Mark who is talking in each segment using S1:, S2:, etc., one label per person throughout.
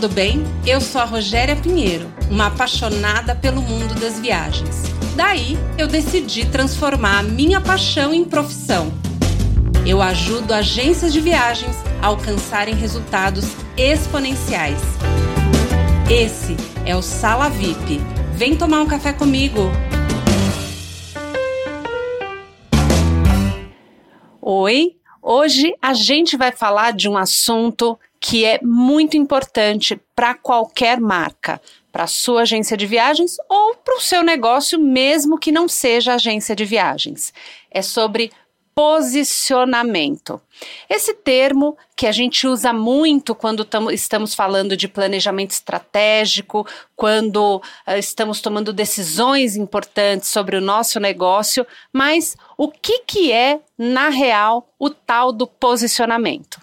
S1: tudo bem? Eu sou a Rogéria Pinheiro, uma apaixonada pelo mundo das viagens. Daí, eu decidi transformar a minha paixão em profissão. Eu ajudo agências de viagens a alcançarem resultados exponenciais. Esse é o Sala VIP. Vem tomar um café comigo. Oi, hoje a gente vai falar de um assunto que é muito importante para qualquer marca, para sua agência de viagens ou para o seu negócio, mesmo que não seja agência de viagens. É sobre posicionamento. Esse termo que a gente usa muito quando tamo, estamos falando de planejamento estratégico, quando uh, estamos tomando decisões importantes sobre o nosso negócio, mas o que, que é, na real, o tal do posicionamento?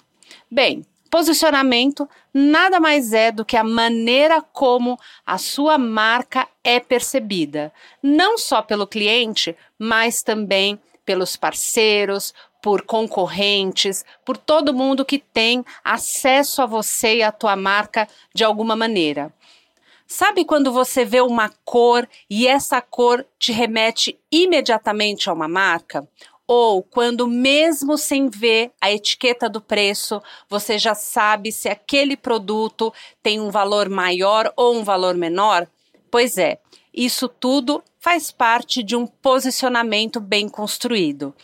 S1: Bem, Posicionamento nada mais é do que a maneira como a sua marca é percebida, não só pelo cliente, mas também pelos parceiros, por concorrentes, por todo mundo que tem acesso a você e a tua marca de alguma maneira. Sabe quando você vê uma cor e essa cor te remete imediatamente a uma marca? Ou quando, mesmo sem ver a etiqueta do preço, você já sabe se aquele produto tem um valor maior ou um valor menor? Pois é, isso tudo faz parte de um posicionamento bem construído.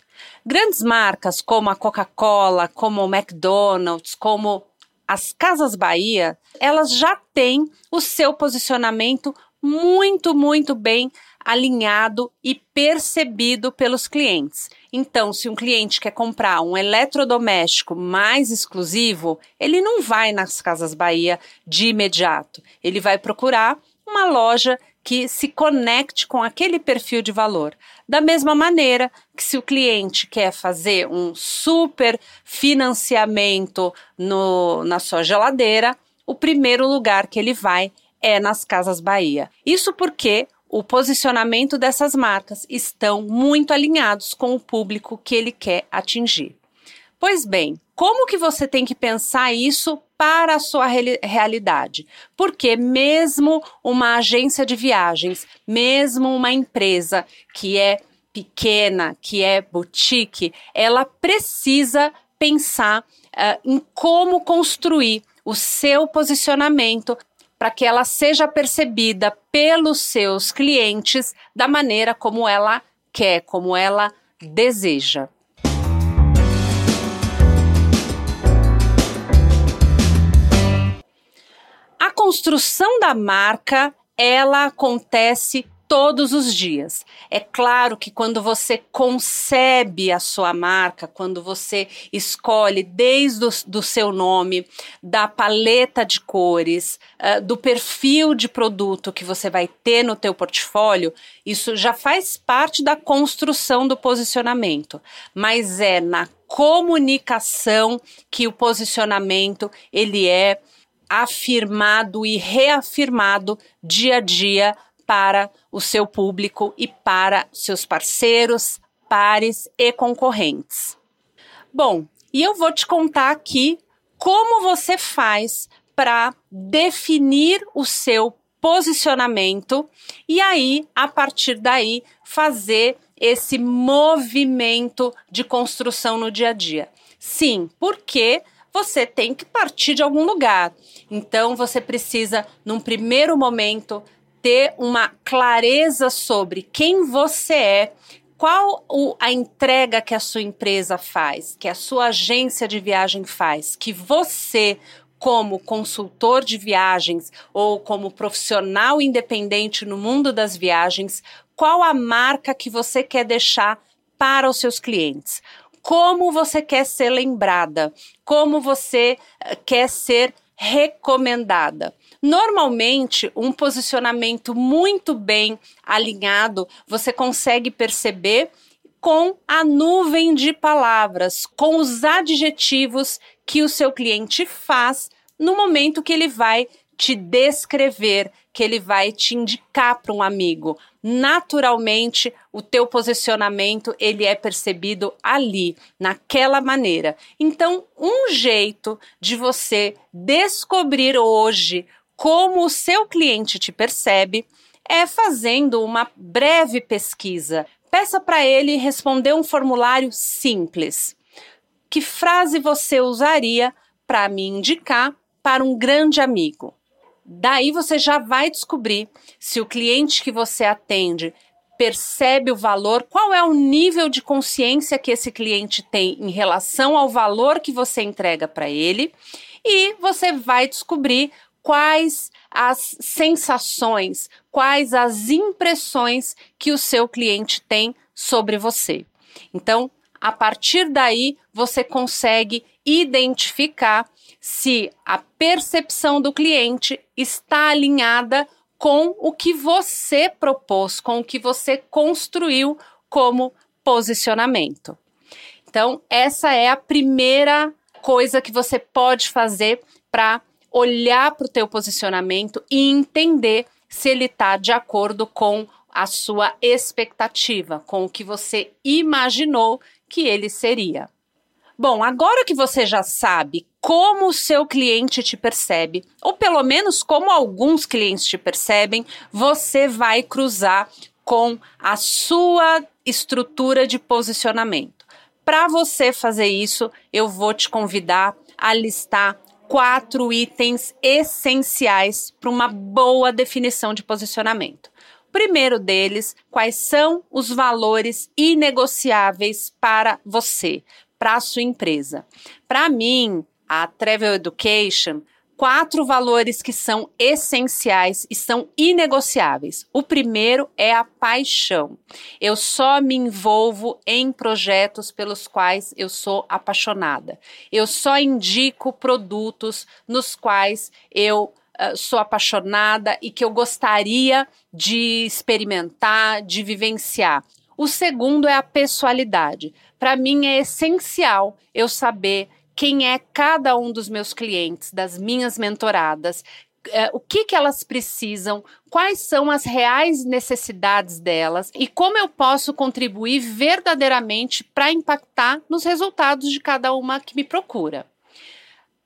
S1: Grandes marcas como a Coca-Cola, como o McDonald's, como as Casas Bahia, elas já têm o seu posicionamento muito, muito bem alinhado e percebido pelos clientes. Então, se um cliente quer comprar um eletrodoméstico mais exclusivo, ele não vai nas Casas Bahia de imediato. Ele vai procurar uma loja que se conecte com aquele perfil de valor. Da mesma maneira que se o cliente quer fazer um super financiamento no, na sua geladeira, o primeiro lugar que ele vai é nas Casas Bahia. Isso porque o posicionamento dessas marcas estão muito alinhados com o público que ele quer atingir. Pois bem, como que você tem que pensar isso para a sua realidade? Porque mesmo uma agência de viagens, mesmo uma empresa que é pequena, que é boutique, ela precisa pensar uh, em como construir o seu posicionamento para que ela seja percebida pelos seus clientes da maneira como ela quer, como ela deseja. A construção da marca, ela acontece todos os dias. É claro que quando você concebe a sua marca, quando você escolhe desde o do seu nome, da paleta de cores, uh, do perfil de produto que você vai ter no teu portfólio, isso já faz parte da construção do posicionamento, mas é na comunicação que o posicionamento ele é afirmado e reafirmado dia a dia para o seu público e para seus parceiros, pares e concorrentes. Bom, e eu vou te contar aqui como você faz para definir o seu posicionamento e aí, a partir daí, fazer esse movimento de construção no dia a dia. Sim, porque você tem que partir de algum lugar. Então, você precisa, num primeiro momento, ter uma clareza sobre quem você é, qual o, a entrega que a sua empresa faz, que a sua agência de viagem faz, que você, como consultor de viagens ou como profissional independente no mundo das viagens, qual a marca que você quer deixar para os seus clientes. Como você quer ser lembrada, como você eh, quer ser recomendada. Normalmente, um posicionamento muito bem alinhado, você consegue perceber com a nuvem de palavras, com os adjetivos que o seu cliente faz no momento que ele vai te descrever, que ele vai te indicar para um amigo. Naturalmente, o teu posicionamento ele é percebido ali, naquela maneira. Então, um jeito de você descobrir hoje como o seu cliente te percebe é fazendo uma breve pesquisa. Peça para ele responder um formulário simples. Que frase você usaria para me indicar para um grande amigo? Daí você já vai descobrir se o cliente que você atende percebe o valor, qual é o nível de consciência que esse cliente tem em relação ao valor que você entrega para ele, e você vai descobrir quais as sensações, quais as impressões que o seu cliente tem sobre você. Então, a partir daí, você consegue identificar se a percepção do cliente está alinhada com o que você propôs, com o que você construiu como posicionamento. Então, essa é a primeira coisa que você pode fazer para olhar para o teu posicionamento e entender se ele está de acordo com a sua expectativa, com o que você imaginou que ele seria. Bom, agora que você já sabe como o seu cliente te percebe, ou pelo menos como alguns clientes te percebem, você vai cruzar com a sua estrutura de posicionamento. Para você fazer isso, eu vou te convidar a listar quatro itens essenciais para uma boa definição de posicionamento. Primeiro deles, quais são os valores inegociáveis para você, para a sua empresa. Para mim, a Travel Education, quatro valores que são essenciais e são inegociáveis. O primeiro é a paixão. Eu só me envolvo em projetos pelos quais eu sou apaixonada. Eu só indico produtos nos quais eu uh, sou apaixonada e que eu gostaria de experimentar, de vivenciar. O segundo é a pessoalidade. Para mim é essencial eu saber quem é cada um dos meus clientes, das minhas mentoradas, é, o que, que elas precisam, quais são as reais necessidades delas e como eu posso contribuir verdadeiramente para impactar nos resultados de cada uma que me procura.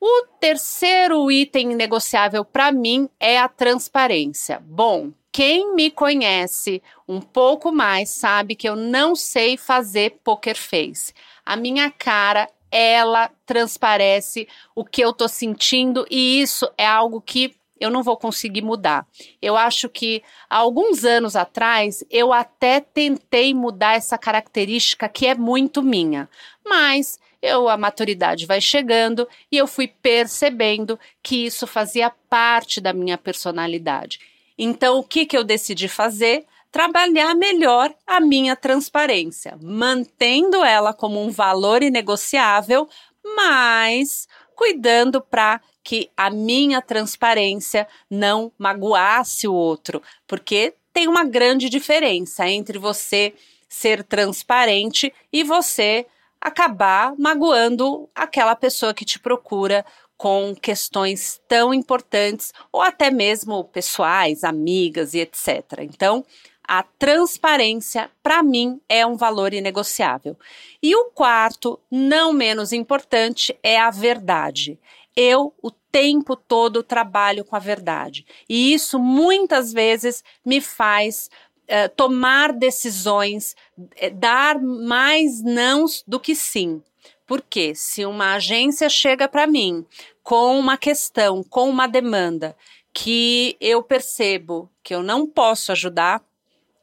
S1: O terceiro item negociável para mim é a transparência. Bom, quem me conhece um pouco mais sabe que eu não sei fazer poker face. A minha cara, ela transparece o que eu tô sentindo e isso é algo que eu não vou conseguir mudar. Eu acho que há alguns anos atrás eu até tentei mudar essa característica que é muito minha, mas eu a maturidade vai chegando e eu fui percebendo que isso fazia parte da minha personalidade. Então, o que, que eu decidi fazer? Trabalhar melhor a minha transparência, mantendo ela como um valor inegociável, mas cuidando para que a minha transparência não magoasse o outro, porque tem uma grande diferença entre você ser transparente e você acabar magoando aquela pessoa que te procura com questões tão importantes ou até mesmo pessoais, amigas e etc. Então, a transparência, para mim, é um valor inegociável. E o quarto, não menos importante, é a verdade. Eu, o tempo todo, trabalho com a verdade. E isso muitas vezes me faz uh, tomar decisões, uh, dar mais nãos do que sim. Porque se uma agência chega para mim com uma questão, com uma demanda que eu percebo que eu não posso ajudar,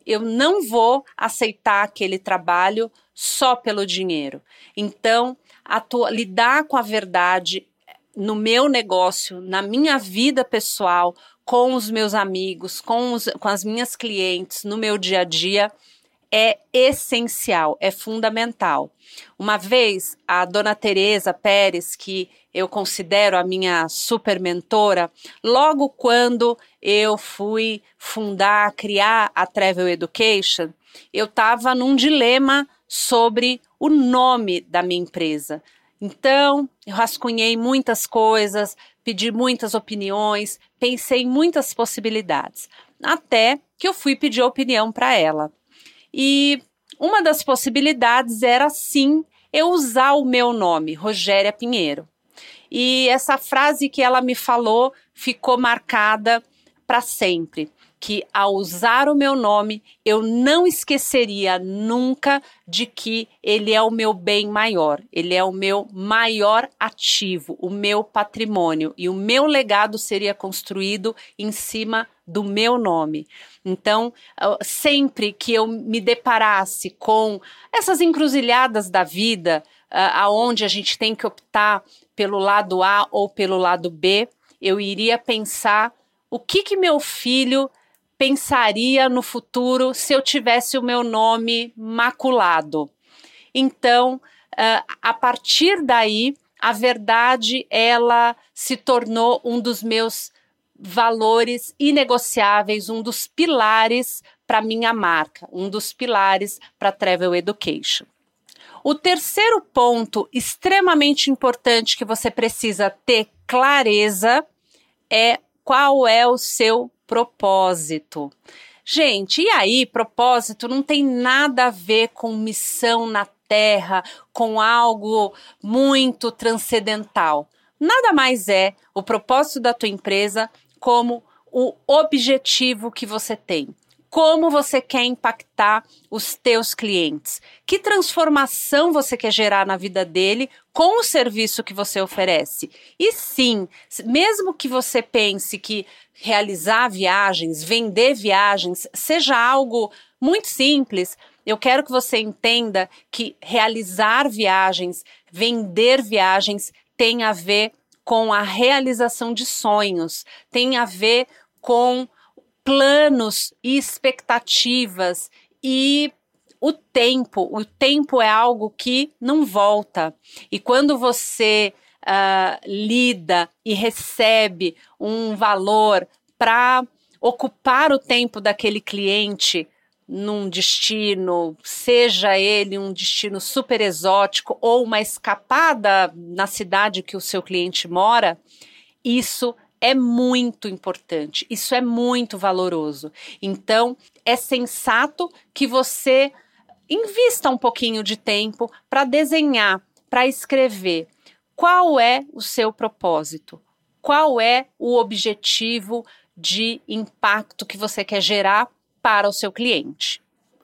S1: eu não vou aceitar aquele trabalho só pelo dinheiro. Então, atua, lidar com a verdade no meu negócio, na minha vida pessoal, com os meus amigos, com, os, com as minhas clientes, no meu dia a dia, é essencial, é fundamental. Uma vez, a dona Teresa Pérez, que eu considero a minha super mentora, logo quando eu fui fundar, criar a Travel Education, eu estava num dilema sobre o nome da minha empresa. Então, eu rascunhei muitas coisas, pedi muitas opiniões, pensei em muitas possibilidades, até que eu fui pedir opinião para ela. E uma das possibilidades era sim eu usar o meu nome, Rogéria Pinheiro. E essa frase que ela me falou ficou marcada para sempre que ao usar o meu nome, eu não esqueceria nunca de que ele é o meu bem maior, ele é o meu maior ativo, o meu patrimônio e o meu legado seria construído em cima do meu nome. Então, sempre que eu me deparasse com essas encruzilhadas da vida, aonde a gente tem que optar pelo lado A ou pelo lado B, eu iria pensar o que que meu filho pensaria no futuro se eu tivesse o meu nome maculado. Então, uh, a partir daí, a verdade ela se tornou um dos meus valores inegociáveis, um dos pilares para minha marca, um dos pilares para Travel Education. O terceiro ponto extremamente importante que você precisa ter clareza é qual é o seu propósito. Gente, e aí, propósito não tem nada a ver com missão na Terra, com algo muito transcendental. Nada mais é o propósito da tua empresa como o objetivo que você tem como você quer impactar os teus clientes, que transformação você quer gerar na vida dele com o serviço que você oferece. E sim, mesmo que você pense que realizar viagens, vender viagens, seja algo muito simples, eu quero que você entenda que realizar viagens, vender viagens tem a ver com a realização de sonhos, tem a ver com planos e expectativas e o tempo. O tempo é algo que não volta. E quando você uh, lida e recebe um valor para ocupar o tempo daquele cliente num destino, seja ele um destino super exótico ou uma escapada na cidade que o seu cliente mora, isso é muito importante, isso é muito valoroso. Então, é sensato que você invista um pouquinho de tempo para desenhar, para escrever qual é o seu propósito, qual é o objetivo de impacto que você quer gerar para o seu cliente.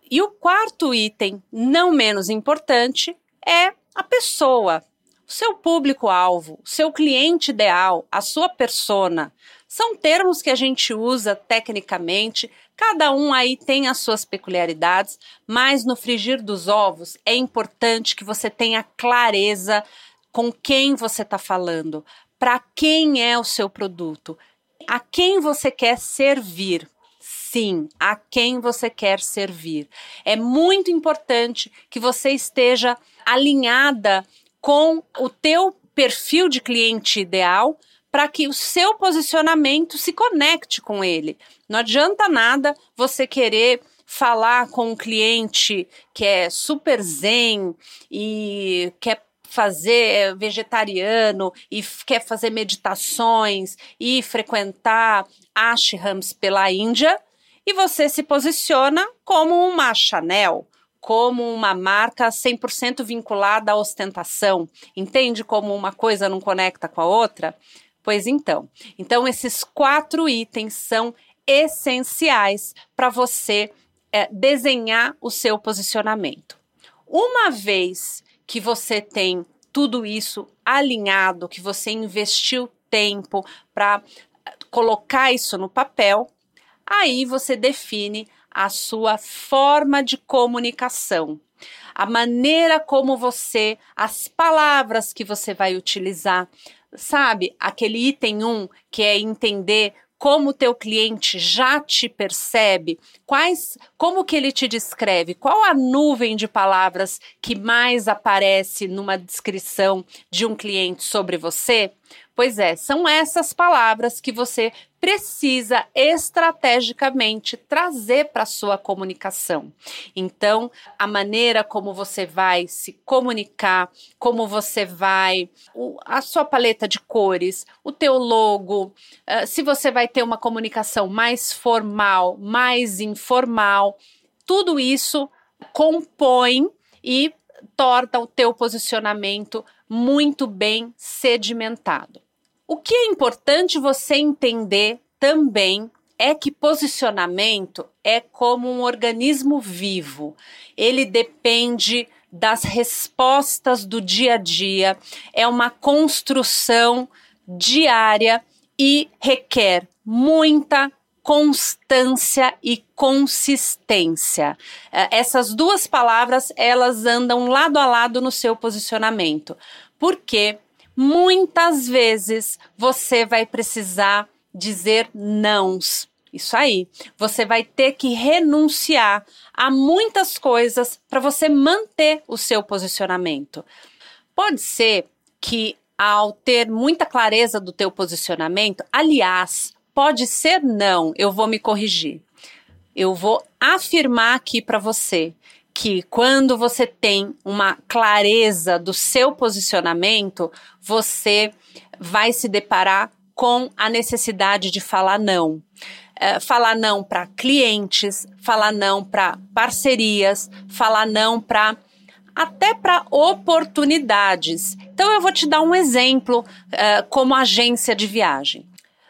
S1: E o quarto item, não menos importante, é a pessoa, seu público-alvo, seu cliente ideal, a sua persona, são termos que a gente usa tecnicamente, cada um aí tem as suas peculiaridades, mas no frigir dos ovos é importante que você tenha clareza com quem você está falando, para quem é o seu produto, a quem você quer servir. Sim, a quem você quer servir. É muito importante que você esteja alinhada com o teu perfil de cliente ideal para que o seu posicionamento se conecte com ele. Não adianta nada você querer falar com um cliente que é super zen e quer fazer é, vegetariano e quer fazer meditações e frequentar ashrams pela Índia e você se posiciona como uma Chanel como uma marca 100% vinculada à ostentação. Entende como uma coisa não conecta com a outra? Pois então. Então, esses quatro itens são essenciais para você é, desenhar o seu posicionamento. Uma vez que você tem tudo isso alinhado, que você investiu tempo para colocar isso no papel, aí você define a sua forma de comunicação, a maneira como você, as palavras que você vai utilizar. Sabe, aquele item 1 um, que é entender como o teu cliente já te percebe, quais, como que ele te descreve, qual a nuvem de palavras que mais aparece numa descrição de um cliente sobre você? Pois é, são essas palavras que você precisa estrategicamente trazer para sua comunicação. Então, a maneira como você vai se comunicar, como você vai, a sua paleta de cores, o teu logo, uh, se você vai ter uma comunicação mais formal, mais informal, tudo isso compõe e torna o teu posicionamento muito bem sedimentado. O que é importante você entender também é que posicionamento é como um organismo vivo. Ele depende das respostas do dia a dia, é uma construção diária e requer muita constância e consistência. É, essas duas palavras, elas andam lado a lado no seu posicionamento. Porque muitas vezes você vai precisar dizer nãos. Isso aí. Você vai ter que renunciar a muitas coisas para você manter o seu posicionamento. Pode ser que ao ter muita clareza do teu posicionamento, aliás, pode ser não, eu vou me corrigir. Eu vou afirmar aqui para você que quando você tem uma clareza do seu posicionamento, você vai se deparar com a necessidade de falar não. É, falar não para clientes, falar não para parcerias, falar não para até para oportunidades. Então eu vou te dar um exemplo é, como agência de viagem.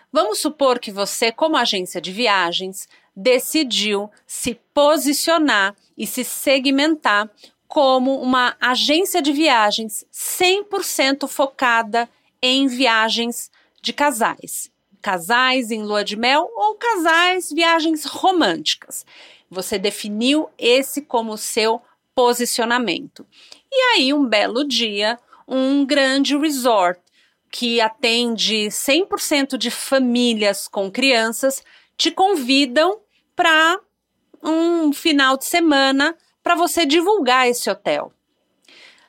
S1: Vamos supor que você, como agência de viagens, decidiu se posicionar e se segmentar como uma agência de viagens 100% focada em viagens de casais. Casais em lua de mel ou casais viagens românticas. Você definiu esse como seu posicionamento. E aí, um belo dia, um grande resort que atende 100% de famílias com crianças te convidam para um final de semana para você divulgar esse hotel.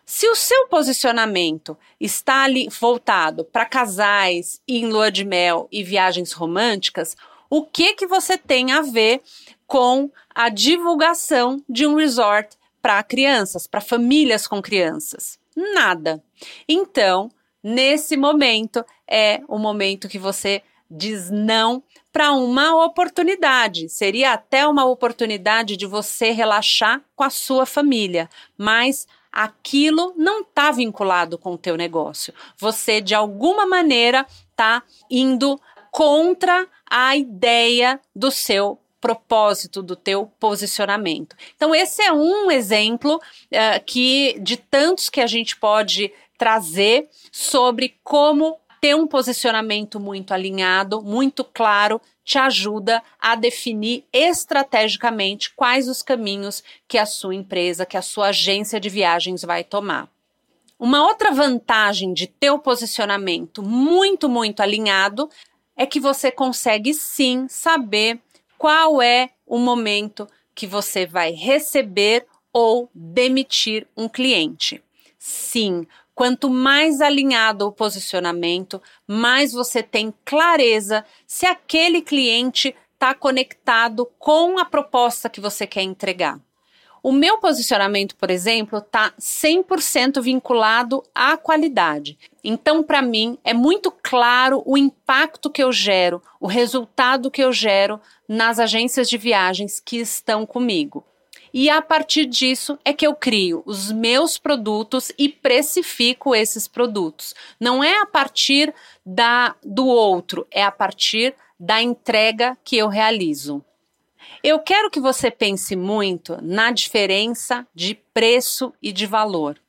S1: Se o seu posicionamento está ali voltado para casais em lua de mel e viagens românticas, o que que você tem a ver com a divulgação de um resort para crianças, para famílias com crianças? Nada. Então, nesse momento é o momento que você diz não para uma oportunidade. Seria até uma oportunidade de você relaxar com a sua família, mas aquilo não está vinculado com o teu negócio. Você de alguma maneira está indo contra a ideia do seu propósito, do teu posicionamento. Então esse é um exemplo uh, que de tantos que a gente pode trazer sobre como ter um posicionamento muito alinhado, muito claro, te ajuda a definir estrategicamente quais os caminhos que a sua empresa, que a sua agência de viagens vai tomar. Uma outra vantagem de ter o posicionamento muito, muito alinhado é que você consegue sim saber qual é o momento que você vai receber ou demitir um cliente. Sim, Quanto mais alinhado o posicionamento, mais você tem clareza se aquele cliente está conectado com a proposta que você quer entregar. O meu posicionamento, por exemplo, está 100% vinculado à qualidade. Então, para mim, é muito claro o impacto que eu gero, o resultado que eu gero nas agências de viagens que estão comigo. E a partir disso é que eu crio os meus produtos e precifico esses produtos. Não é a partir da do outro, é a partir da entrega que eu realizo. Eu quero que você pense muito na diferença de preço e de valor.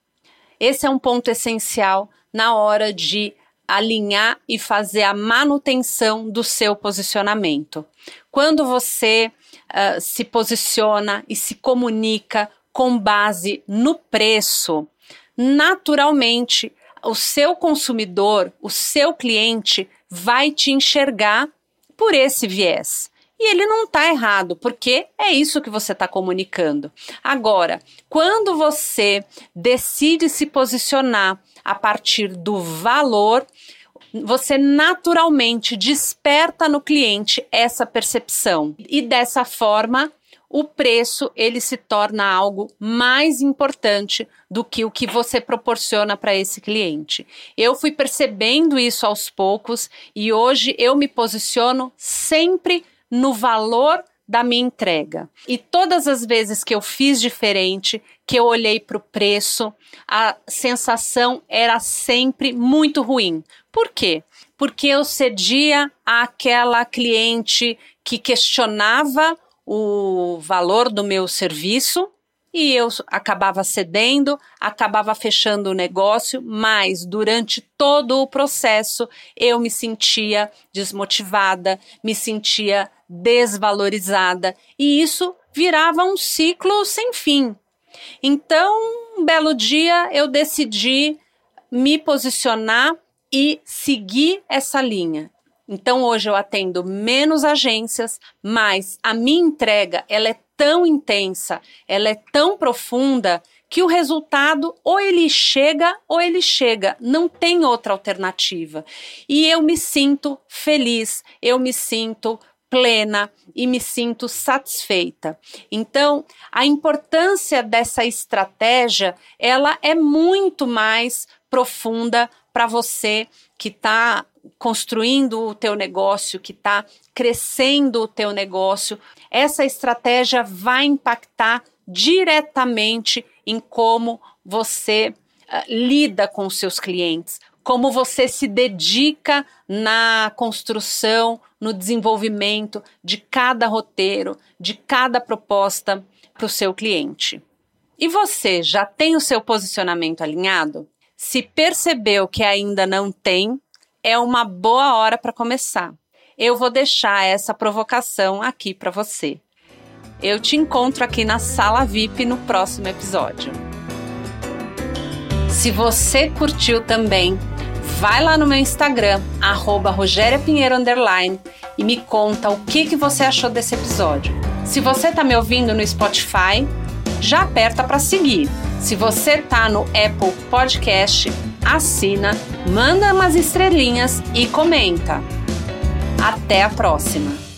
S1: Esse é um ponto essencial na hora de alinhar e fazer a manutenção do seu posicionamento. Quando você uh, se posiciona e se comunica com base no preço, naturalmente o seu consumidor, o seu cliente vai te enxergar por esse viés. E ele não está errado, porque é isso que você está comunicando. Agora, quando você decide se posicionar a partir do valor, você naturalmente desperta no cliente essa percepção. E dessa forma, o preço ele se torna algo mais importante do que o que você proporciona para esse cliente. Eu fui percebendo isso aos poucos e hoje eu me posiciono sempre no valor da minha entrega. E todas as vezes que eu fiz diferente, que eu olhei para o preço, a sensação era sempre muito ruim. Por quê? Porque eu cedia àquela cliente que questionava o valor do meu serviço e eu acabava cedendo, acabava fechando o negócio, mas durante todo o processo eu me sentia desmotivada, me sentia desvalorizada e isso virava um ciclo sem fim. Então, um belo dia eu decidi me posicionar e seguir essa linha. Então hoje eu atendo menos agências, mas a minha entrega ela é tão intensa, ela é tão profunda que o resultado ou ele chega ou ele chega, não tem outra alternativa. E eu me sinto feliz, eu me sinto plena e me sinto satisfeita. Então, a importância dessa estratégia, ela é muito mais profunda para você que está construindo o teu negócio, que está crescendo o teu negócio, essa estratégia vai impactar diretamente em como você uh, lida com os seus clientes, como você se dedica na construção, no desenvolvimento de cada roteiro, de cada proposta para o seu cliente. E você já tem o seu posicionamento alinhado? Se percebeu que ainda não tem, é uma boa hora para começar. Eu vou deixar essa provocação aqui para você. Eu te encontro aqui na sala VIP no próximo episódio. Se você curtiu também, vai lá no meu Instagram, arroba e me conta o que, que você achou desse episódio. Se você está me ouvindo no Spotify, já aperta para seguir. Se você está no Apple Podcast, assina, manda umas estrelinhas e comenta. Até a próxima!